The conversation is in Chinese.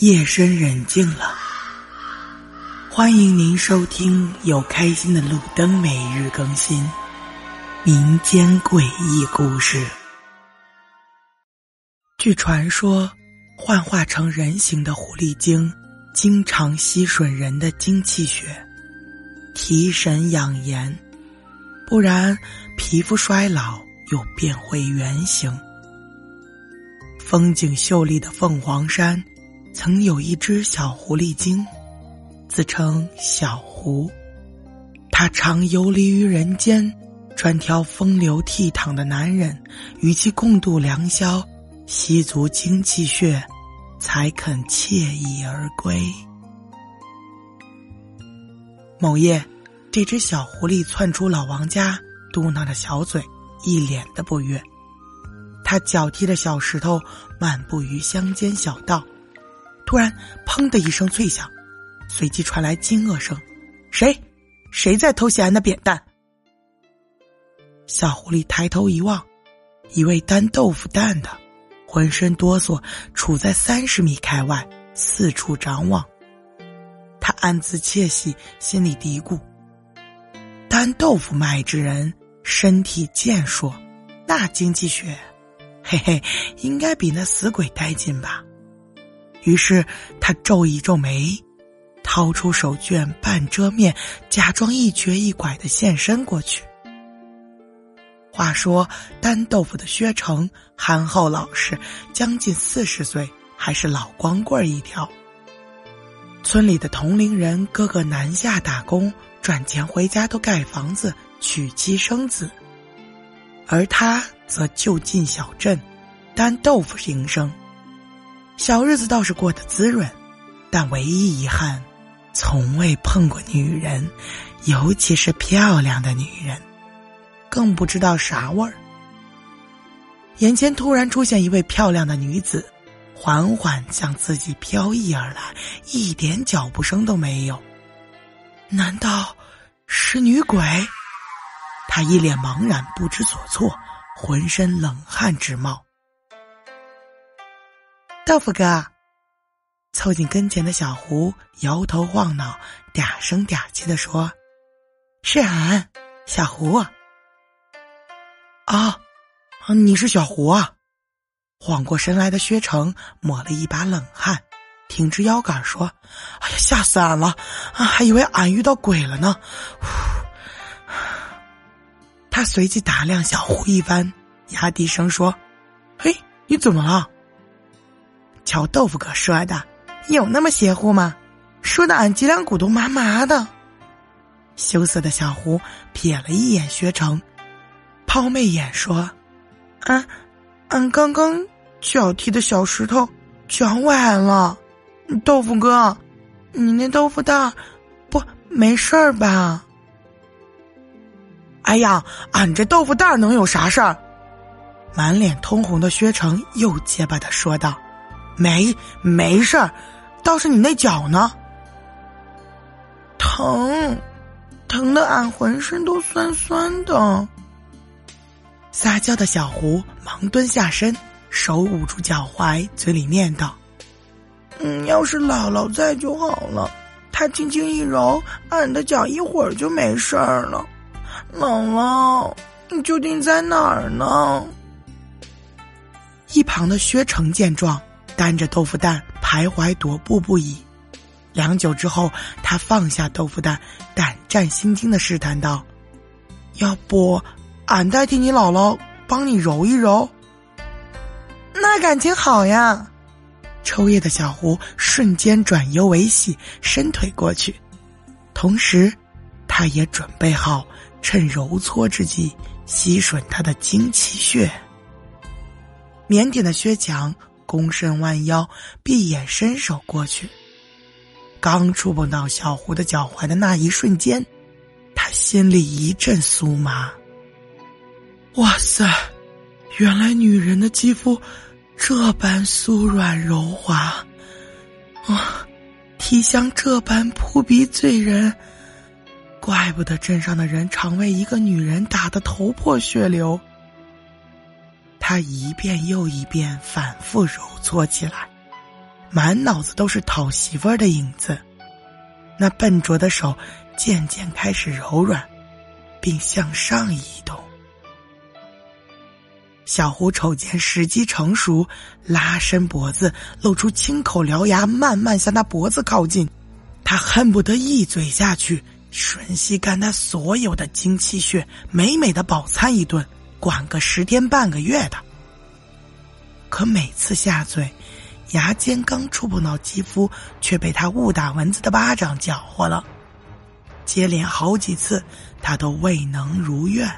夜深人静了，欢迎您收听由开心的路灯每日更新民间诡异故事。据传说，幻化成人形的狐狸精经常吸吮人的精气血，提神养颜，不然皮肤衰老又变回原形。风景秀丽的凤凰山。曾有一只小狐狸精，自称小狐。它常游离于人间，专挑风流倜傥的男人与其共度良宵，吸足精气血，才肯惬意而归。某夜，这只小狐狸窜出老王家，嘟囔着小嘴，一脸的不悦。他脚踢着小石头，漫步于乡间小道。突然，砰的一声脆响，随即传来惊愕声：“谁？谁在偷袭俺的扁担？”小狐狸抬头一望，一位担豆腐担的，浑身哆嗦，处在三十米开外，四处张望。他暗自窃喜，心里嘀咕：“担豆腐卖之人，身体健硕，那经济学，嘿嘿，应该比那死鬼带劲吧。”于是他皱一皱眉，掏出手绢半遮面，假装一瘸一拐的现身过去。话说，单豆腐的薛成憨厚老实，将近四十岁，还是老光棍一条。村里的同龄人个个南下打工赚钱回家，都盖房子、娶妻生子，而他则就近小镇，担豆腐营生。小日子倒是过得滋润，但唯一遗憾，从未碰过女人，尤其是漂亮的女人，更不知道啥味儿。眼前突然出现一位漂亮的女子，缓缓向自己飘逸而来，一点脚步声都没有。难道是女鬼？他一脸茫然，不知所措，浑身冷汗直冒。豆腐哥，凑近跟前的小胡摇头晃脑，嗲声嗲气的说：“是俺，小胡。”啊，你是小胡啊！缓过神来的薛成抹了一把冷汗，挺直腰杆说：“哎呀，吓死俺了！啊，还以为俺遇到鬼了呢。”他随即打量小胡一番，压低声说：“嘿，你怎么了？”瞧豆腐哥说的，有那么邪乎吗？说的俺脊梁骨都麻麻的。羞涩的小胡瞥了一眼薛成，抛媚眼说：“啊，俺刚刚脚踢的小石头脚崴了。豆腐哥，你那豆腐蛋不没事儿吧？”哎呀，俺这豆腐蛋能有啥事儿？满脸通红的薛成又结巴的说道。没没事儿，倒是你那脚呢？疼，疼的俺浑身都酸酸的。撒娇的小胡忙蹲下身，手捂住脚踝，嘴里念叨：“嗯，要是姥姥在就好了，她轻轻一揉，俺的脚一会儿就没事儿了。姥姥，你究竟在哪儿呢？”一旁的薛成见状。担着豆腐担徘徊踱步不已，良久之后，他放下豆腐担，胆战心惊的试探道：“要不，俺代替你姥姥帮你揉一揉？”那感情好呀！抽噎的小胡瞬间转忧为喜，伸腿过去，同时，他也准备好趁揉搓之际吸吮他的精气血。腼腆的薛强。躬身弯腰，闭眼伸手过去，刚触碰到小胡的脚踝的那一瞬间，他心里一阵酥麻。哇塞，原来女人的肌肤这般酥软柔滑，啊，体香这般扑鼻醉人，怪不得镇上的人常为一个女人打得头破血流。他一遍又一遍反复揉搓起来，满脑子都是讨媳妇儿的影子。那笨拙的手渐渐开始柔软，并向上移动。小狐瞅见时机成熟，拉伸脖子，露出青口獠牙，慢慢向他脖子靠近。他恨不得一嘴下去，吮吸干他所有的精气血，美美的饱餐一顿，管个十天半个月的。可每次下嘴，牙尖刚触碰到肌肤，却被他误打蚊子的巴掌搅和了。接连好几次，他都未能如愿。